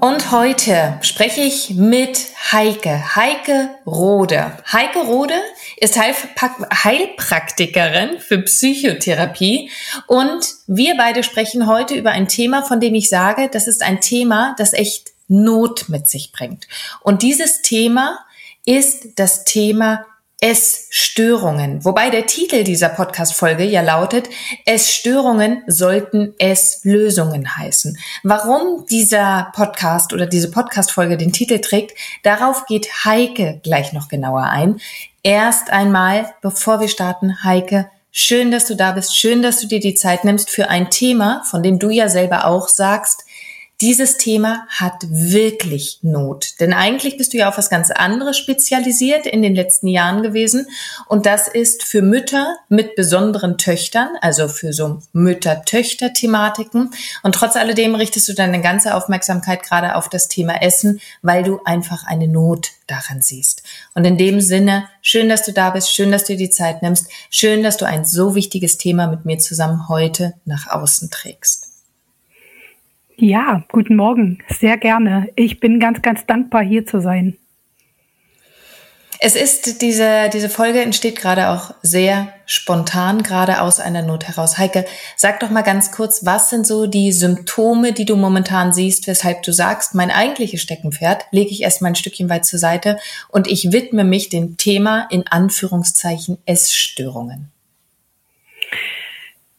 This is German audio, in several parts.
Und heute spreche ich mit Heike, Heike Rode. Heike Rode ist Heilpraktikerin für Psychotherapie und wir beide sprechen heute über ein Thema, von dem ich sage, das ist ein Thema, das echt Not mit sich bringt. Und dieses Thema ist das Thema Essstörungen. Wobei der Titel dieser Podcast-Folge ja lautet, Essstörungen sollten Esslösungen heißen. Warum dieser Podcast oder diese Podcast-Folge den Titel trägt, darauf geht Heike gleich noch genauer ein. Erst einmal, bevor wir starten, Heike, schön, dass du da bist. Schön, dass du dir die Zeit nimmst für ein Thema, von dem du ja selber auch sagst, dieses Thema hat wirklich Not. Denn eigentlich bist du ja auf was ganz anderes spezialisiert in den letzten Jahren gewesen. Und das ist für Mütter mit besonderen Töchtern, also für so Mütter-Töchter-Thematiken. Und trotz alledem richtest du deine ganze Aufmerksamkeit gerade auf das Thema Essen, weil du einfach eine Not daran siehst. Und in dem Sinne, schön, dass du da bist, schön, dass du dir die Zeit nimmst, schön, dass du ein so wichtiges Thema mit mir zusammen heute nach außen trägst. Ja, guten Morgen. Sehr gerne. Ich bin ganz, ganz dankbar, hier zu sein. Es ist diese, diese Folge entsteht gerade auch sehr spontan, gerade aus einer Not heraus. Heike, sag doch mal ganz kurz, was sind so die Symptome, die du momentan siehst, weshalb du sagst, mein eigentliches Steckenpferd lege ich erstmal ein Stückchen weit zur Seite und ich widme mich dem Thema in Anführungszeichen Essstörungen.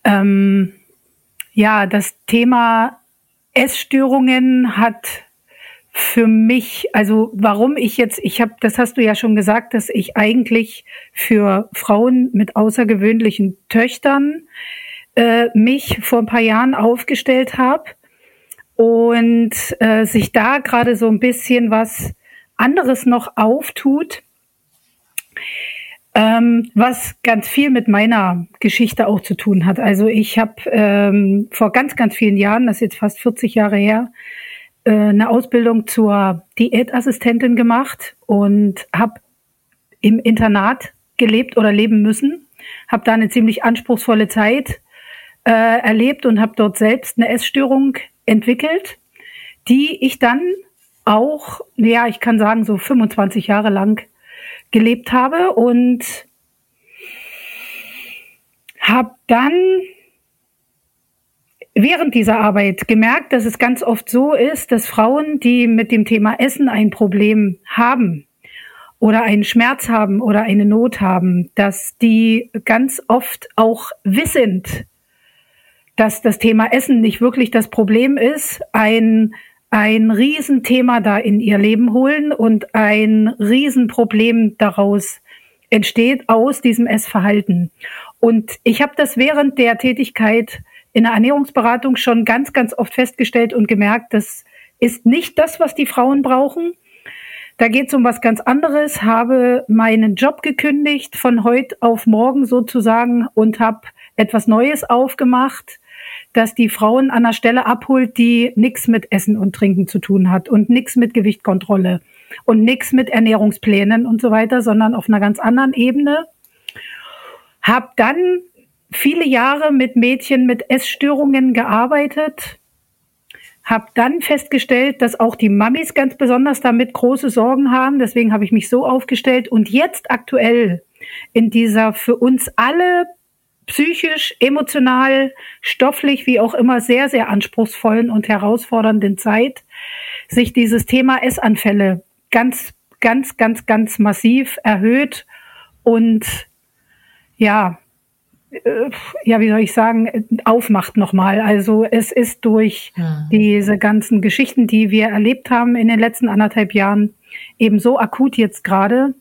Ähm, ja, das Thema Essstörungen hat für mich, also warum ich jetzt, ich habe, das hast du ja schon gesagt, dass ich eigentlich für Frauen mit außergewöhnlichen Töchtern äh, mich vor ein paar Jahren aufgestellt habe und äh, sich da gerade so ein bisschen was anderes noch auftut ähm, was ganz viel mit meiner Geschichte auch zu tun hat. Also ich habe ähm, vor ganz, ganz vielen Jahren, das ist jetzt fast 40 Jahre her, äh, eine Ausbildung zur Diätassistentin gemacht und habe im Internat gelebt oder leben müssen, habe da eine ziemlich anspruchsvolle Zeit äh, erlebt und habe dort selbst eine Essstörung entwickelt, die ich dann auch, ja, ich kann sagen, so 25 Jahre lang gelebt habe und habe dann während dieser Arbeit gemerkt, dass es ganz oft so ist, dass Frauen, die mit dem Thema Essen ein Problem haben oder einen Schmerz haben oder eine Not haben, dass die ganz oft auch wissend, dass das Thema Essen nicht wirklich das Problem ist, ein ein Riesenthema da in ihr Leben holen und ein Riesenproblem daraus entsteht aus diesem Essverhalten. Und ich habe das während der Tätigkeit in der Ernährungsberatung schon ganz, ganz oft festgestellt und gemerkt, das ist nicht das, was die Frauen brauchen. Da geht es um was ganz anderes, habe meinen Job gekündigt von heute auf morgen sozusagen und habe etwas Neues aufgemacht, das die Frauen an der Stelle abholt, die nichts mit Essen und Trinken zu tun hat und nichts mit Gewichtkontrolle und nichts mit Ernährungsplänen und so weiter, sondern auf einer ganz anderen Ebene. Hab dann viele Jahre mit Mädchen mit Essstörungen gearbeitet, habe dann festgestellt, dass auch die Mamis ganz besonders damit große Sorgen haben. Deswegen habe ich mich so aufgestellt. Und jetzt aktuell in dieser für uns alle psychisch, emotional, stofflich, wie auch immer, sehr, sehr anspruchsvollen und herausfordernden Zeit, sich dieses Thema Essanfälle ganz, ganz, ganz, ganz massiv erhöht und ja, äh, ja, wie soll ich sagen, aufmacht nochmal. Also es ist durch ja. diese ganzen Geschichten, die wir erlebt haben in den letzten anderthalb Jahren, eben so akut jetzt gerade,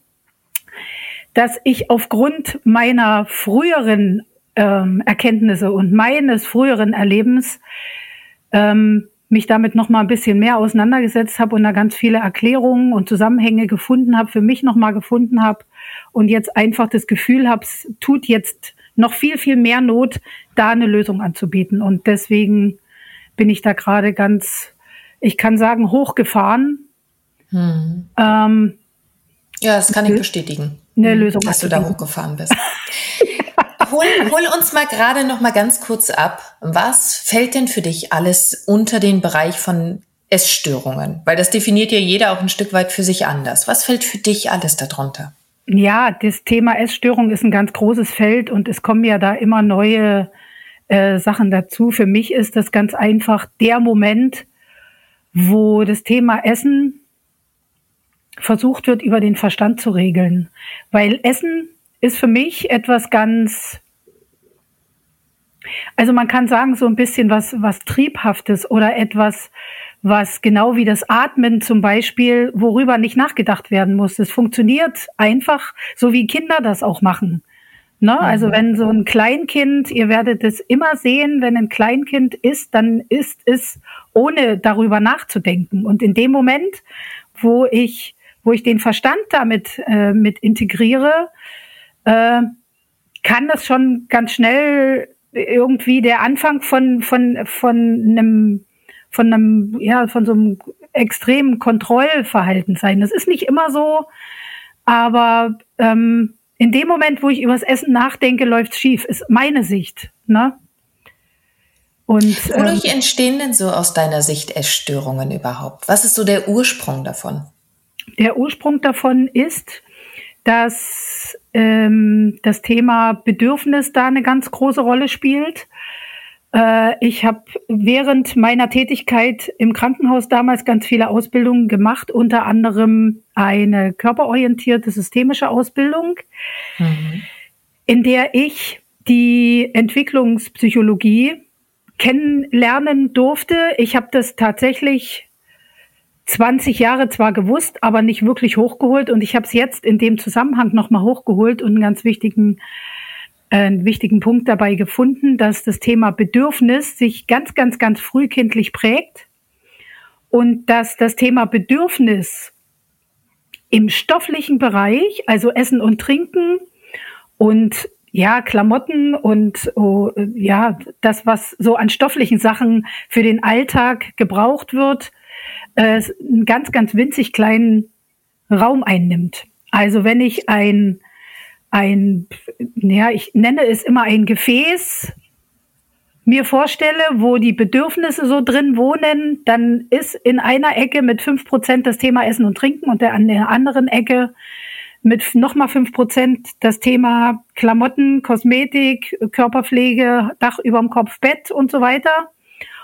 dass ich aufgrund meiner früheren ähm, Erkenntnisse und meines früheren Erlebens ähm, mich damit noch mal ein bisschen mehr auseinandergesetzt habe und da ganz viele Erklärungen und Zusammenhänge gefunden habe, für mich noch mal gefunden habe und jetzt einfach das Gefühl habe, es tut jetzt noch viel, viel mehr Not, da eine Lösung anzubieten. Und deswegen bin ich da gerade ganz, ich kann sagen, hochgefahren. Hm. Ähm, ja, das kann ich bestätigen. Eine Lösung. Dass du da hochgefahren bist. hol, hol uns mal gerade noch mal ganz kurz ab. Was fällt denn für dich alles unter den Bereich von Essstörungen? Weil das definiert ja jeder auch ein Stück weit für sich anders. Was fällt für dich alles darunter? Ja, das Thema Essstörung ist ein ganz großes Feld und es kommen ja da immer neue äh, Sachen dazu. Für mich ist das ganz einfach der Moment, wo das Thema Essen versucht wird, über den Verstand zu regeln. Weil Essen ist für mich etwas ganz, also man kann sagen, so ein bisschen was, was Triebhaftes oder etwas, was genau wie das Atmen zum Beispiel, worüber nicht nachgedacht werden muss. Es funktioniert einfach, so wie Kinder das auch machen. Ne? Mhm. Also wenn so ein Kleinkind, ihr werdet es immer sehen, wenn ein Kleinkind isst, dann ist es ohne darüber nachzudenken. Und in dem Moment, wo ich, wo ich den Verstand damit äh, mit integriere, äh, kann das schon ganz schnell irgendwie der Anfang von, von, von einem, von einem, ja, von so einem extremen Kontrollverhalten sein. Das ist nicht immer so, aber ähm, in dem Moment, wo ich übers Essen nachdenke, läuft's schief, ist meine Sicht. Ne? Und, Wodurch ähm, entstehen denn so aus deiner Sicht Essstörungen überhaupt? Was ist so der Ursprung davon? Der Ursprung davon ist, dass ähm, das Thema Bedürfnis da eine ganz große Rolle spielt. Äh, ich habe während meiner Tätigkeit im Krankenhaus damals ganz viele Ausbildungen gemacht, unter anderem eine körperorientierte systemische Ausbildung, mhm. in der ich die Entwicklungspsychologie kennenlernen durfte. Ich habe das tatsächlich 20 Jahre zwar gewusst, aber nicht wirklich hochgeholt. Und ich habe es jetzt in dem Zusammenhang nochmal hochgeholt und einen ganz wichtigen, äh, einen wichtigen Punkt dabei gefunden, dass das Thema Bedürfnis sich ganz, ganz, ganz frühkindlich prägt und dass das Thema Bedürfnis im stofflichen Bereich, also Essen und Trinken und ja, Klamotten und oh, ja, das, was so an stofflichen Sachen für den Alltag gebraucht wird, äh, einen ganz, ganz winzig kleinen Raum einnimmt. Also wenn ich ein, ein, ja, ich nenne es immer ein Gefäß mir vorstelle, wo die Bedürfnisse so drin wohnen, dann ist in einer Ecke mit fünf Prozent das Thema Essen und Trinken und an der anderen Ecke mit nochmal fünf Prozent das Thema Klamotten, Kosmetik, Körperpflege, Dach überm Kopf, Bett und so weiter.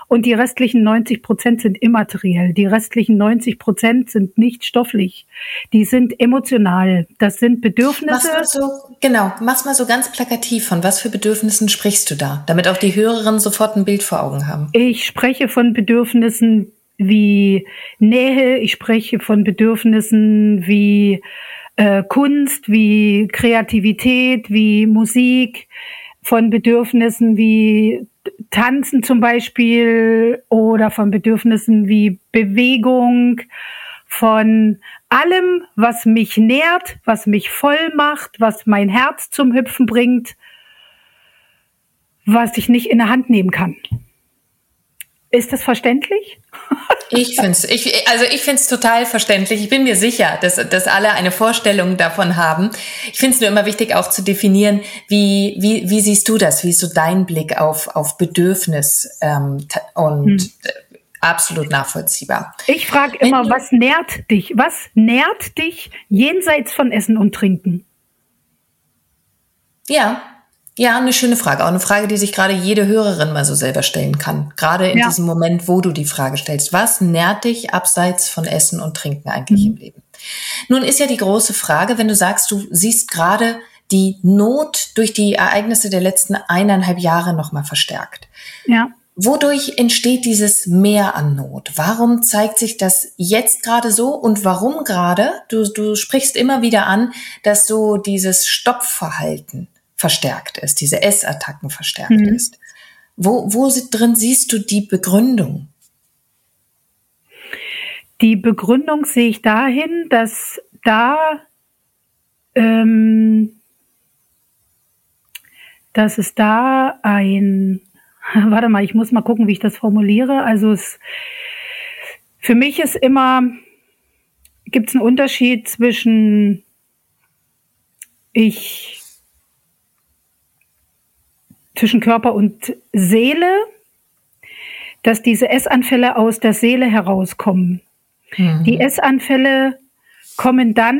Und die restlichen 90 Prozent sind immateriell. Die restlichen 90 Prozent sind nicht stofflich. Die sind emotional. Das sind Bedürfnisse. Mach's mal so, genau, mach's mal so ganz plakativ. Von was für Bedürfnissen sprichst du da? Damit auch die Hörerinnen sofort ein Bild vor Augen haben. Ich spreche von Bedürfnissen wie Nähe. Ich spreche von Bedürfnissen wie äh, Kunst, wie Kreativität, wie Musik, von Bedürfnissen wie Tanzen zum Beispiel oder von Bedürfnissen wie Bewegung, von allem, was mich nährt, was mich voll macht, was mein Herz zum Hüpfen bringt, was ich nicht in der Hand nehmen kann. Ist das verständlich? Ich finde es, ich, also ich finde es total verständlich. Ich bin mir sicher, dass, dass alle eine Vorstellung davon haben. Ich finde es nur immer wichtig, auch zu definieren, wie, wie, wie siehst du das? Wie ist so dein Blick auf, auf Bedürfnis ähm, und hm. absolut nachvollziehbar. Ich frage immer, du, was nährt dich? Was nährt dich jenseits von Essen und Trinken? Ja, ja, eine schöne Frage. Auch eine Frage, die sich gerade jede Hörerin mal so selber stellen kann. Gerade in ja. diesem Moment, wo du die Frage stellst. Was nährt dich abseits von Essen und Trinken eigentlich mhm. im Leben? Nun ist ja die große Frage, wenn du sagst, du siehst gerade die Not durch die Ereignisse der letzten eineinhalb Jahre nochmal verstärkt. Ja. Wodurch entsteht dieses Mehr an Not? Warum zeigt sich das jetzt gerade so und warum gerade? Du, du sprichst immer wieder an, dass so dieses Stoppverhalten verstärkt ist, diese Essattacken verstärkt mhm. ist. Wo, wo drin siehst du die Begründung? Die Begründung sehe ich dahin, dass da, ähm, dass es da ein, warte mal, ich muss mal gucken, wie ich das formuliere. Also es, für mich ist immer, gibt es einen Unterschied zwischen ich zwischen Körper und Seele, dass diese Essanfälle aus der Seele herauskommen. Mhm. Die Essanfälle kommen dann,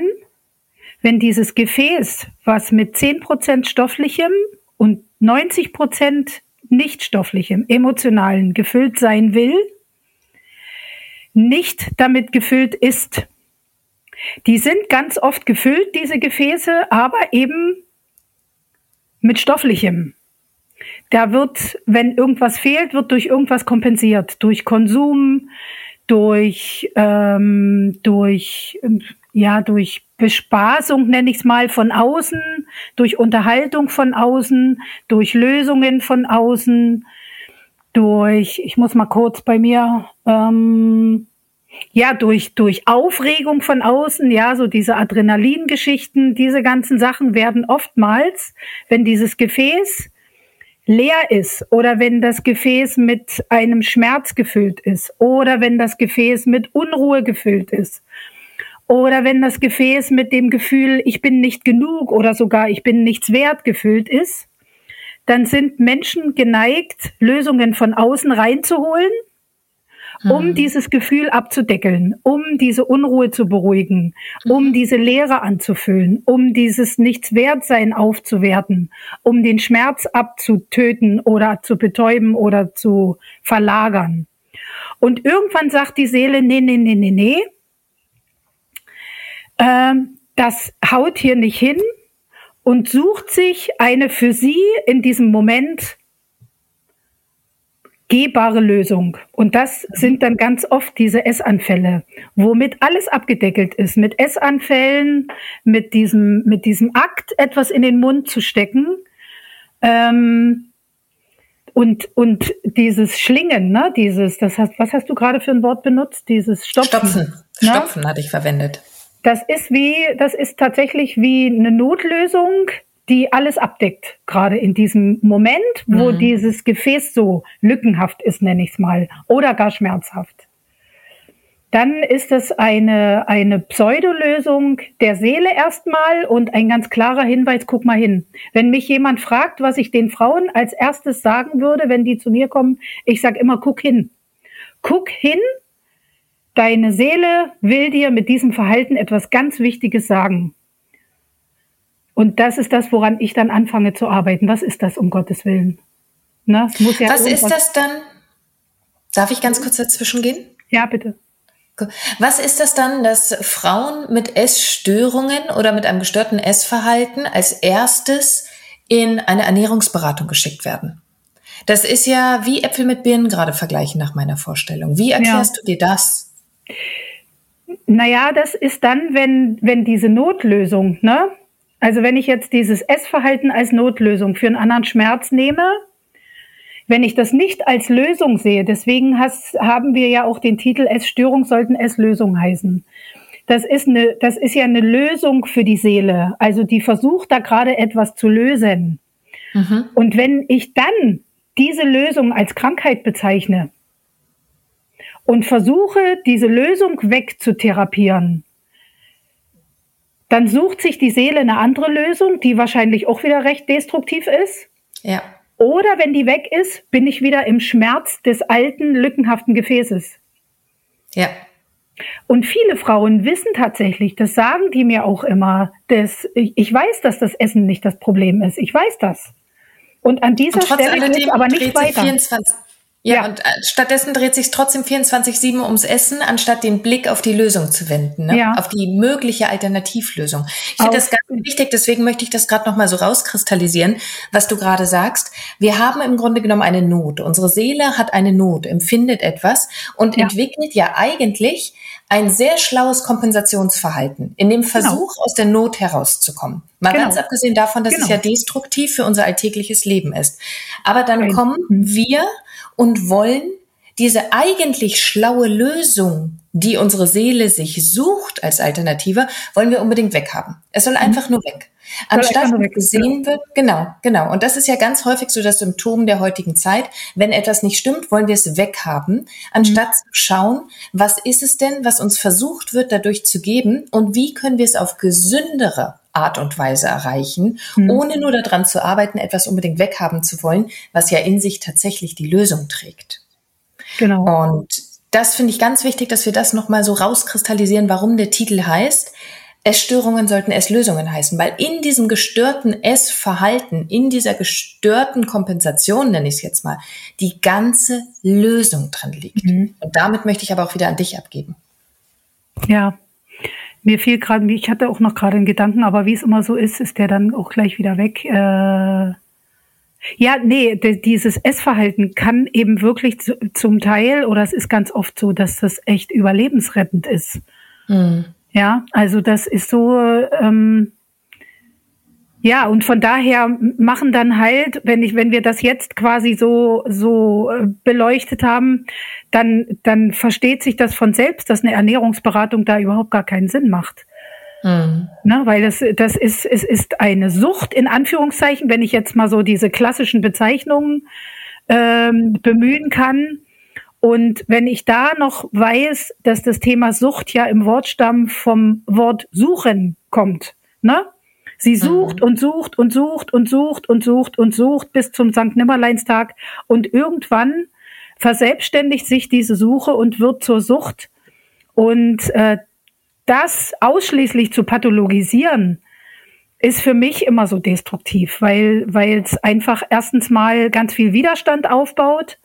wenn dieses Gefäß, was mit 10% stofflichem und 90% nicht stofflichem, emotionalen gefüllt sein will, nicht damit gefüllt ist. Die sind ganz oft gefüllt, diese Gefäße, aber eben mit stofflichem. Da wird, wenn irgendwas fehlt, wird durch irgendwas kompensiert. Durch Konsum, durch, ähm, durch, ja, durch Bespaßung, nenne ich es mal, von außen, durch Unterhaltung von außen, durch Lösungen von außen, durch, ich muss mal kurz bei mir, ähm, ja, durch, durch Aufregung von außen, ja, so diese Adrenalingeschichten, diese ganzen Sachen werden oftmals, wenn dieses Gefäß leer ist oder wenn das Gefäß mit einem Schmerz gefüllt ist oder wenn das Gefäß mit Unruhe gefüllt ist oder wenn das Gefäß mit dem Gefühl, ich bin nicht genug oder sogar ich bin nichts wert gefüllt ist, dann sind Menschen geneigt, Lösungen von außen reinzuholen um mhm. dieses Gefühl abzudeckeln, um diese Unruhe zu beruhigen, um mhm. diese Leere anzufüllen, um dieses Nichtswertsein aufzuwerten, um den Schmerz abzutöten oder zu betäuben oder zu verlagern. Und irgendwann sagt die Seele, nee, nee, nee, nee, nee, ähm, das haut hier nicht hin und sucht sich eine für sie in diesem Moment gehbare Lösung. Und das sind dann ganz oft diese Essanfälle, womit alles abgedeckelt ist. Mit Essanfällen, mit diesem, mit diesem Akt, etwas in den Mund zu stecken. Ähm, und, und dieses Schlingen, ne, dieses, das hast, was hast du gerade für ein Wort benutzt? Dieses Stopfen. Stopfen. Ne? Stopfen hatte ich verwendet. Das ist wie, das ist tatsächlich wie eine Notlösung, die alles abdeckt, gerade in diesem Moment, wo mhm. dieses Gefäß so lückenhaft ist, nenne ich es mal, oder gar schmerzhaft. Dann ist es eine, eine Pseudolösung der Seele erstmal und ein ganz klarer Hinweis, guck mal hin. Wenn mich jemand fragt, was ich den Frauen als erstes sagen würde, wenn die zu mir kommen, ich sage immer, guck hin. Guck hin, deine Seele will dir mit diesem Verhalten etwas ganz Wichtiges sagen. Und das ist das, woran ich dann anfange zu arbeiten. Was ist das, um Gottes Willen? Na, ja Was ist das dann? Darf ich ganz kurz dazwischen gehen? Ja, bitte. Was ist das dann, dass Frauen mit Essstörungen oder mit einem gestörten Essverhalten als erstes in eine Ernährungsberatung geschickt werden? Das ist ja wie Äpfel mit Birnen gerade vergleichen nach meiner Vorstellung. Wie erklärst ja. du dir das? Naja, das ist dann, wenn, wenn diese Notlösung, ne? Also wenn ich jetzt dieses Essverhalten als Notlösung für einen anderen Schmerz nehme, wenn ich das nicht als Lösung sehe, deswegen has, haben wir ja auch den Titel Essstörung sollten Esslösung heißen. Das ist eine, das ist ja eine Lösung für die Seele. Also die versucht da gerade etwas zu lösen. Mhm. Und wenn ich dann diese Lösung als Krankheit bezeichne und versuche, diese Lösung wegzutherapieren, dann sucht sich die Seele eine andere Lösung, die wahrscheinlich auch wieder recht destruktiv ist. Ja. Oder wenn die weg ist, bin ich wieder im Schmerz des alten, lückenhaften Gefäßes. Ja. Und viele Frauen wissen tatsächlich, das sagen die mir auch immer, dass ich, weiß, dass das Essen nicht das Problem ist. Ich weiß das. Und an dieser und Stelle geht aber nicht weiter. 24, ja, ja, und äh, stattdessen dreht sich trotzdem 24-7 ums Essen, anstatt den Blick auf die Lösung zu wenden, ne? ja. auf die mögliche Alternativlösung. Ich finde das ganz wichtig, deswegen möchte ich das gerade nochmal so rauskristallisieren, was du gerade sagst. Wir haben im Grunde genommen eine Not. Unsere Seele hat eine Not, empfindet etwas und ja. entwickelt ja eigentlich ein sehr schlaues Kompensationsverhalten in dem genau. Versuch, genau. aus der Not herauszukommen. Mal genau. ganz abgesehen davon, dass genau. es ja destruktiv für unser alltägliches Leben ist. Aber dann Nein. kommen wir und wollen diese eigentlich schlaue Lösung, die unsere Seele sich sucht als Alternative, wollen wir unbedingt weghaben. Es soll mhm. einfach nur weg. Anstatt gesehen wird, genau, genau. Und das ist ja ganz häufig so das Symptom der heutigen Zeit. Wenn etwas nicht stimmt, wollen wir es weghaben, anstatt mhm. zu schauen, was ist es denn, was uns versucht wird, dadurch zu geben und wie können wir es auf gesündere Art und Weise erreichen, mhm. ohne nur daran zu arbeiten, etwas unbedingt weghaben zu wollen, was ja in sich tatsächlich die Lösung trägt. Genau. Und das finde ich ganz wichtig, dass wir das nochmal so rauskristallisieren, warum der Titel heißt. Essstörungen sollten Esslösungen heißen, weil in diesem gestörten Essverhalten, in dieser gestörten Kompensation, nenne ich es jetzt mal, die ganze Lösung drin liegt. Mhm. Und damit möchte ich aber auch wieder an dich abgeben. Ja, mir fiel gerade, ich hatte auch noch gerade einen Gedanken, aber wie es immer so ist, ist der dann auch gleich wieder weg. Äh ja, nee, dieses Essverhalten kann eben wirklich zu, zum Teil, oder es ist ganz oft so, dass das echt überlebensrettend ist. Mhm. Ja, also das ist so, ähm, ja, und von daher machen dann halt, wenn ich, wenn wir das jetzt quasi so, so äh, beleuchtet haben, dann, dann versteht sich das von selbst, dass eine Ernährungsberatung da überhaupt gar keinen Sinn macht. Mhm. Ne, weil das, das ist, es ist eine Sucht, in Anführungszeichen, wenn ich jetzt mal so diese klassischen Bezeichnungen ähm, bemühen kann. Und wenn ich da noch weiß, dass das Thema Sucht ja im Wortstamm vom Wort suchen kommt, ne? Sie mhm. sucht mhm. und sucht und sucht und sucht und sucht und sucht bis zum St. Nimmerleinstag und irgendwann verselbstständigt sich diese Suche und wird zur Sucht. Und äh, das ausschließlich zu pathologisieren, ist für mich immer so destruktiv, weil weil es einfach erstens mal ganz viel Widerstand aufbaut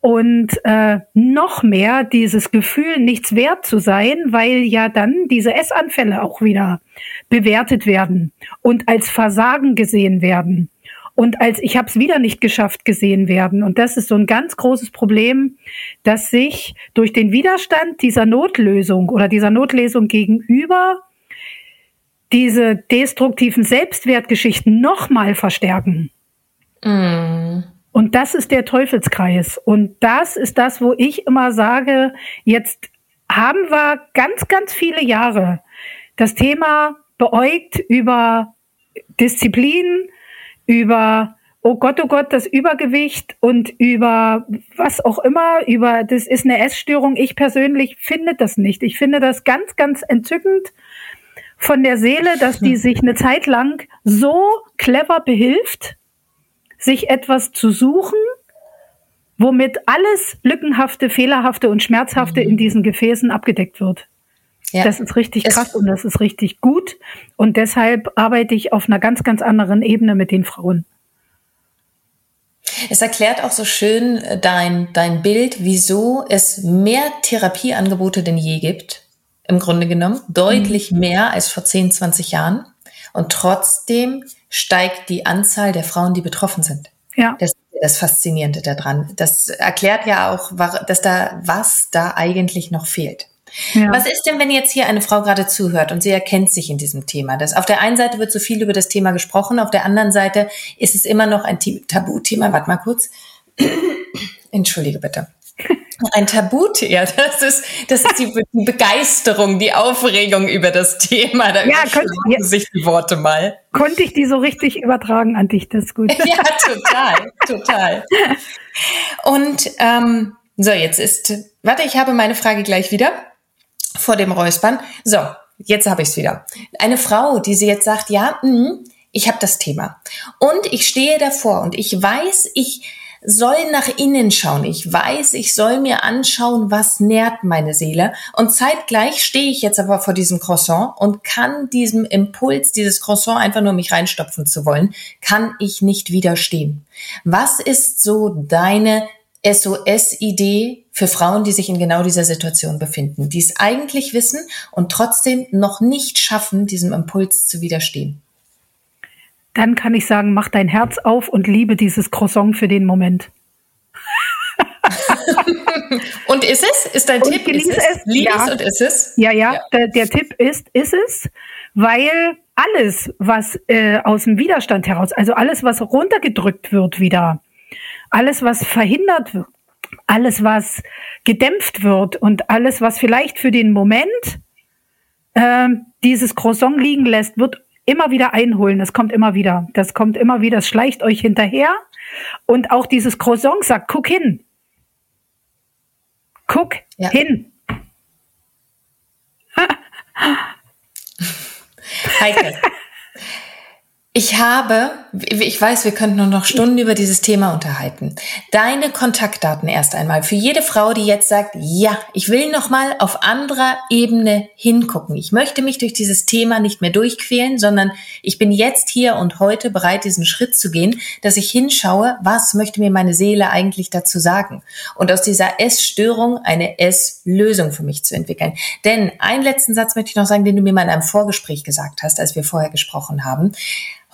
und äh, noch mehr dieses Gefühl, nichts wert zu sein, weil ja dann diese Essanfälle auch wieder bewertet werden und als Versagen gesehen werden und als ich habe es wieder nicht geschafft gesehen werden. Und das ist so ein ganz großes Problem, dass sich durch den Widerstand dieser Notlösung oder dieser Notlesung gegenüber diese destruktiven Selbstwertgeschichten nochmal verstärken. Mm. Und das ist der Teufelskreis. Und das ist das, wo ich immer sage, jetzt haben wir ganz, ganz viele Jahre das Thema beäugt über Disziplin, über oh Gott, oh Gott, das Übergewicht und über was auch immer, über das ist eine Essstörung. Ich persönlich finde das nicht. Ich finde das ganz, ganz entzückend von der Seele, dass die sich eine Zeit lang so clever behilft, sich etwas zu suchen, womit alles Lückenhafte, Fehlerhafte und Schmerzhafte in diesen Gefäßen abgedeckt wird. Ja. Das ist richtig krass es und das ist richtig gut. Und deshalb arbeite ich auf einer ganz, ganz anderen Ebene mit den Frauen. Es erklärt auch so schön äh, dein, dein Bild, wieso es mehr Therapieangebote denn je gibt. Im Grunde genommen. Deutlich mhm. mehr als vor 10, 20 Jahren. Und trotzdem steigt die Anzahl der Frauen, die betroffen sind. Ja. Das ist das Faszinierende daran. Das erklärt ja auch, dass da, was da eigentlich noch fehlt. Ja. Was ist denn, wenn jetzt hier eine Frau gerade zuhört und sie erkennt sich in diesem Thema? Das, auf der einen Seite wird so viel über das Thema gesprochen, auf der anderen Seite ist es immer noch ein Tabuthema. Warte mal kurz. Entschuldige bitte. Ein Tabuthema, das ist, das ist die, die, Begeisterung, die Aufregung über das Thema. Da ja, könnt, ja, sich die Worte mal. Konnte ich die so richtig übertragen an dich, das ist gut. ja, total, total. Und ähm, so, jetzt ist, warte, ich habe meine Frage gleich wieder vor dem Räuspern. So, jetzt habe ich es wieder. Eine Frau, die sie jetzt sagt, ja, mh, ich habe das Thema. Und ich stehe davor und ich weiß, ich soll nach innen schauen. Ich weiß, ich soll mir anschauen, was nährt meine Seele. Und zeitgleich stehe ich jetzt aber vor diesem Croissant und kann diesem Impuls, dieses Croissant einfach nur mich reinstopfen zu wollen, kann ich nicht widerstehen. Was ist so deine SOS-Idee für Frauen, die sich in genau dieser Situation befinden, die es eigentlich wissen und trotzdem noch nicht schaffen, diesem Impuls zu widerstehen? dann kann ich sagen, mach dein Herz auf und liebe dieses Croissant für den Moment. und ist es? Ist dein und Tipp? Ist es? es? Lieb ja. es und ist es? Ja, ja, ja. Der, der, Tipp ist, ist es, weil alles, was äh, aus dem Widerstand heraus, also alles, was runtergedrückt wird wieder, alles, was verhindert wird, alles, was gedämpft wird und alles, was vielleicht für den Moment äh, dieses Croissant liegen lässt, wird immer wieder einholen. Das kommt immer wieder. Das kommt immer wieder. Es schleicht euch hinterher. Und auch dieses Croissant sagt, guck hin. Guck ja. hin. Heike, ich habe, ich weiß, wir könnten nur noch Stunden über dieses Thema unterhalten. Deine Kontaktdaten erst einmal für jede Frau, die jetzt sagt, ja, ich will noch mal auf anderer Ebene hingucken. Ich möchte mich durch dieses Thema nicht mehr durchquälen, sondern ich bin jetzt hier und heute bereit, diesen Schritt zu gehen, dass ich hinschaue, was möchte mir meine Seele eigentlich dazu sagen? Und aus dieser Essstörung eine Esslösung für mich zu entwickeln. Denn einen letzten Satz möchte ich noch sagen, den du mir mal in einem Vorgespräch gesagt hast, als wir vorher gesprochen haben.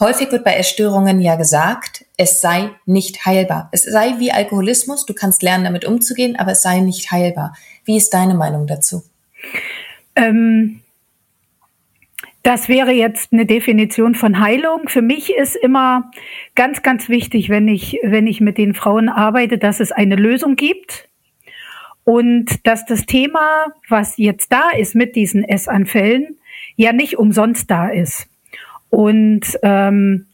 Häufig wird bei Essstörungen ja gesagt, es sei nicht heilbar. Es sei wie Alkoholismus, du kannst lernen, damit umzugehen, aber es sei nicht heilbar. Wie ist deine Meinung dazu? Ähm, das wäre jetzt eine Definition von Heilung. Für mich ist immer ganz, ganz wichtig, wenn ich, wenn ich mit den Frauen arbeite, dass es eine Lösung gibt und dass das Thema, was jetzt da ist mit diesen Essanfällen, ja nicht umsonst da ist. Und ähm,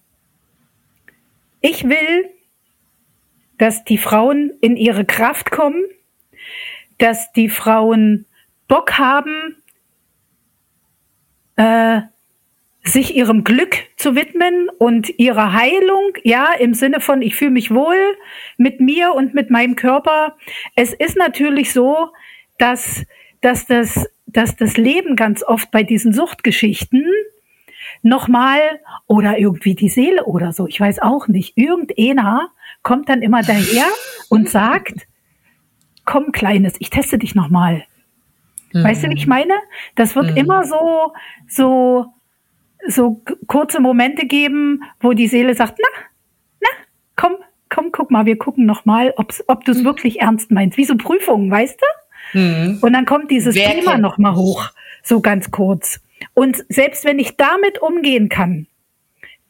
ich will, dass die Frauen in ihre Kraft kommen, dass die Frauen Bock haben, äh, sich ihrem Glück zu widmen und ihrer Heilung, ja, im Sinne von, ich fühle mich wohl mit mir und mit meinem Körper. Es ist natürlich so, dass, dass, das, dass das Leben ganz oft bei diesen Suchtgeschichten nochmal oder irgendwie die Seele oder so, ich weiß auch nicht. Irgendeiner kommt dann immer daher und sagt, komm Kleines, ich teste dich nochmal. Mhm. Weißt du, wie ich meine? Das wird mhm. immer so, so, so kurze Momente geben, wo die Seele sagt, na, na, komm, komm, guck mal, wir gucken nochmal, ob du es mhm. wirklich ernst meinst. Wie so Prüfungen, weißt du? Mhm. Und dann kommt dieses Wer Thema nochmal hoch, so ganz kurz. Und selbst wenn ich damit umgehen kann,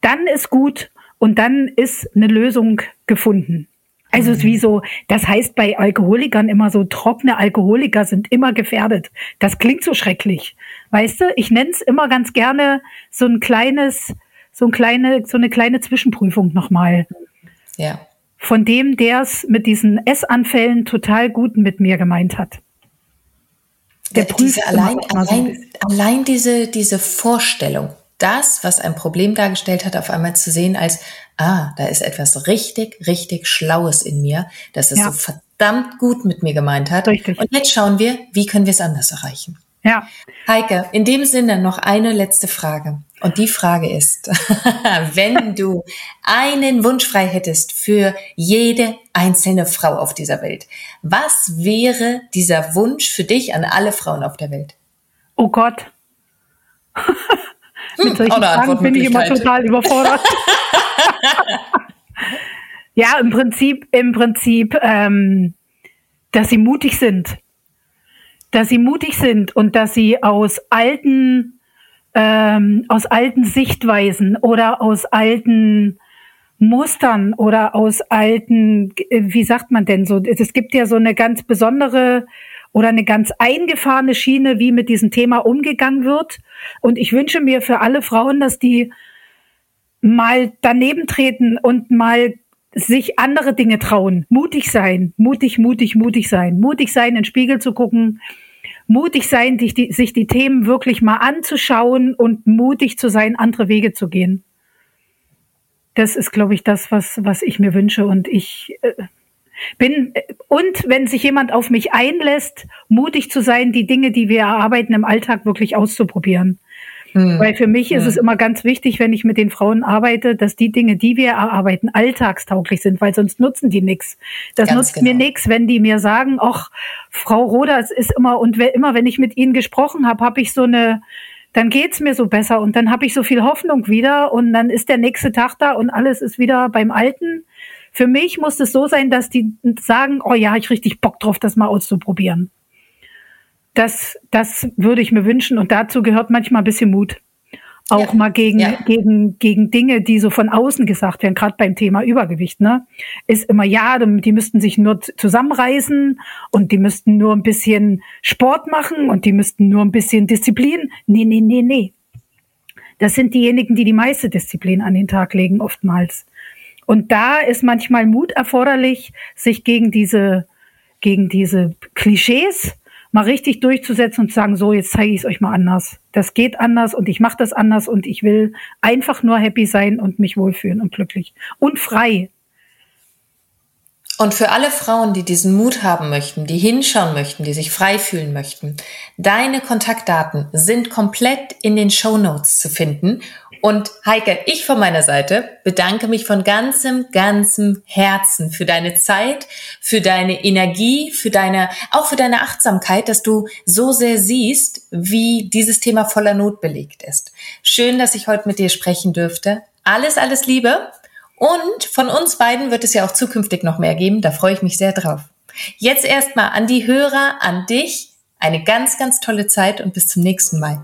dann ist gut und dann ist eine Lösung gefunden. Also es ist wie so, das heißt bei Alkoholikern immer so, trockene Alkoholiker sind immer gefährdet. Das klingt so schrecklich. Weißt du, ich nenne es immer ganz gerne so ein kleines, so ein kleine, so eine kleine Zwischenprüfung nochmal. Ja. Von dem, der es mit diesen Essanfällen total gut mit mir gemeint hat. Der prüft diese allein, allein, allein diese, diese Vorstellung, das, was ein Problem dargestellt hat, auf einmal zu sehen als, ah, da ist etwas richtig, richtig Schlaues in mir, das es ja. so verdammt gut mit mir gemeint hat. Richtig. Und jetzt schauen wir, wie können wir es anders erreichen. Ja. Heike, in dem Sinne noch eine letzte Frage. Und die Frage ist, wenn du einen Wunsch frei hättest für jede einzelne Frau auf dieser Welt, was wäre dieser Wunsch für dich an alle Frauen auf der Welt? Oh Gott. Hm, Mit solchen Fragen bin ich immer total überfordert. ja, im Prinzip, im Prinzip, ähm, dass sie mutig sind. Dass sie mutig sind und dass sie aus alten ähm, aus alten Sichtweisen oder aus alten Mustern oder aus alten, wie sagt man denn so, es gibt ja so eine ganz besondere oder eine ganz eingefahrene Schiene, wie mit diesem Thema umgegangen wird. Und ich wünsche mir für alle Frauen, dass die mal daneben treten und mal sich andere Dinge trauen. Mutig sein, mutig, mutig, mutig sein. Mutig sein, in den Spiegel zu gucken. Mutig sein, sich die, sich die Themen wirklich mal anzuschauen und mutig zu sein, andere Wege zu gehen. Das ist, glaube ich, das, was, was ich mir wünsche. Und ich äh, bin, und wenn sich jemand auf mich einlässt, mutig zu sein, die Dinge, die wir erarbeiten im Alltag wirklich auszuprobieren. Mhm. Weil für mich ist mhm. es immer ganz wichtig, wenn ich mit den Frauen arbeite, dass die Dinge, die wir erarbeiten, alltagstauglich sind, weil sonst nutzen die nichts. Das ganz nutzt genau. mir nichts, wenn die mir sagen, ach, Frau Roder, es ist immer, und immer, wenn ich mit ihnen gesprochen habe, habe ich so eine, dann geht's mir so besser und dann habe ich so viel Hoffnung wieder und dann ist der nächste Tag da und alles ist wieder beim Alten. Für mich muss es so sein, dass die sagen, oh ja, ich richtig Bock drauf, das mal auszuprobieren. Das, das würde ich mir wünschen und dazu gehört manchmal ein bisschen Mut. Auch ja, mal gegen, ja. gegen, gegen Dinge, die so von außen gesagt werden, gerade beim Thema Übergewicht, ne? Ist immer, ja, die müssten sich nur zusammenreißen und die müssten nur ein bisschen Sport machen und die müssten nur ein bisschen Disziplin. Nee, nee, nee, nee. Das sind diejenigen, die die meiste Disziplin an den Tag legen, oftmals. Und da ist manchmal Mut erforderlich, sich gegen diese, gegen diese Klischees mal richtig durchzusetzen und zu sagen, so, jetzt zeige ich es euch mal anders. Das geht anders und ich mache das anders und ich will einfach nur happy sein und mich wohlfühlen und glücklich und frei. Und für alle Frauen, die diesen Mut haben möchten, die hinschauen möchten, die sich frei fühlen möchten, deine Kontaktdaten sind komplett in den Show Notes zu finden und Heike, ich von meiner Seite bedanke mich von ganzem, ganzem Herzen für deine Zeit, für deine Energie, für deine, auch für deine Achtsamkeit, dass du so sehr siehst, wie dieses Thema voller Not belegt ist. Schön, dass ich heute mit dir sprechen dürfte. Alles, alles Liebe. Und von uns beiden wird es ja auch zukünftig noch mehr geben. Da freue ich mich sehr drauf. Jetzt erstmal an die Hörer, an dich. Eine ganz, ganz tolle Zeit und bis zum nächsten Mal.